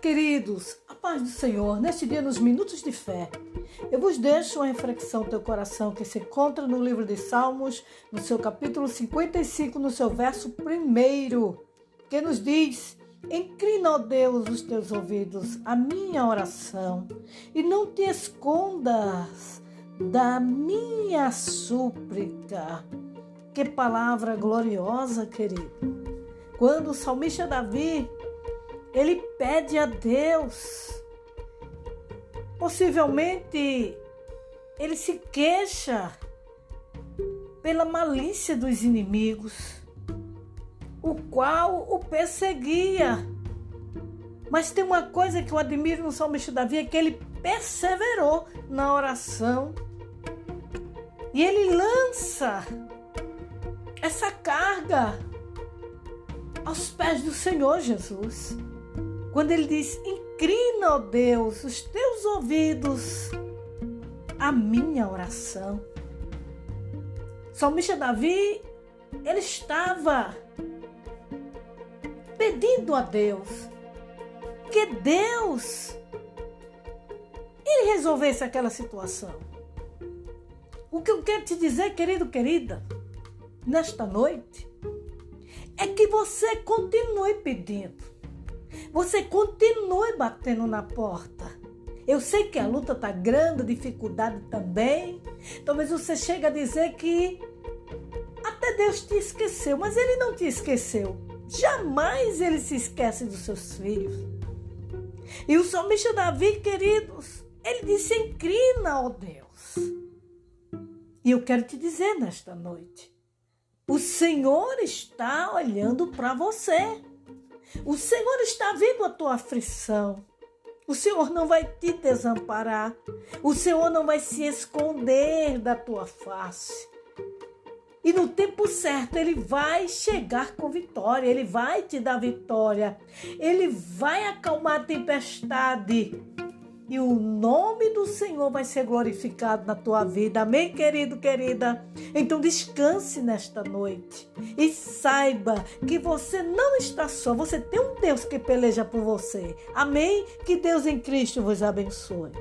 queridos, a paz do Senhor, neste dia, nos minutos de fé, eu vos deixo uma reflexão do teu coração que se encontra no livro de Salmos, no seu capítulo 55, no seu verso primeiro, que nos diz: Inclina, ó Deus, os teus ouvidos à minha oração e não te escondas da minha súplica. Que palavra gloriosa, querido. Quando o salmista Davi ele pede a Deus. Possivelmente ele se queixa pela malícia dos inimigos, o qual o perseguia. Mas tem uma coisa que eu admiro no salmista Davi, é que ele perseverou na oração. E ele lança essa carga aos pés do Senhor Jesus. Quando ele diz: Inclina, ó Deus, os teus ouvidos à minha oração. Salmista Davi, ele estava pedindo a Deus que Deus ele resolvesse aquela situação. O que eu quero te dizer, querido, querida, nesta noite, é que você continue pedindo. Você continue batendo na porta. Eu sei que a luta está grande, a dificuldade também. Talvez você chegue a dizer que até Deus te esqueceu, mas Ele não te esqueceu. Jamais Ele se esquece dos seus filhos. E o salmista Davi, queridos, ele disse: Inclina, ó Deus. E eu quero te dizer nesta noite: o Senhor está olhando para você. O Senhor está vendo a tua aflição. O Senhor não vai te desamparar. O Senhor não vai se esconder da tua face. E no tempo certo ele vai chegar com vitória, ele vai te dar vitória, ele vai acalmar a tempestade e o nome do Senhor vai ser glorificado na tua vida. Amém, querido, querida? Então descanse nesta noite e saiba que você não está só, você tem um Deus que peleja por você. Amém? Que Deus em Cristo vos abençoe.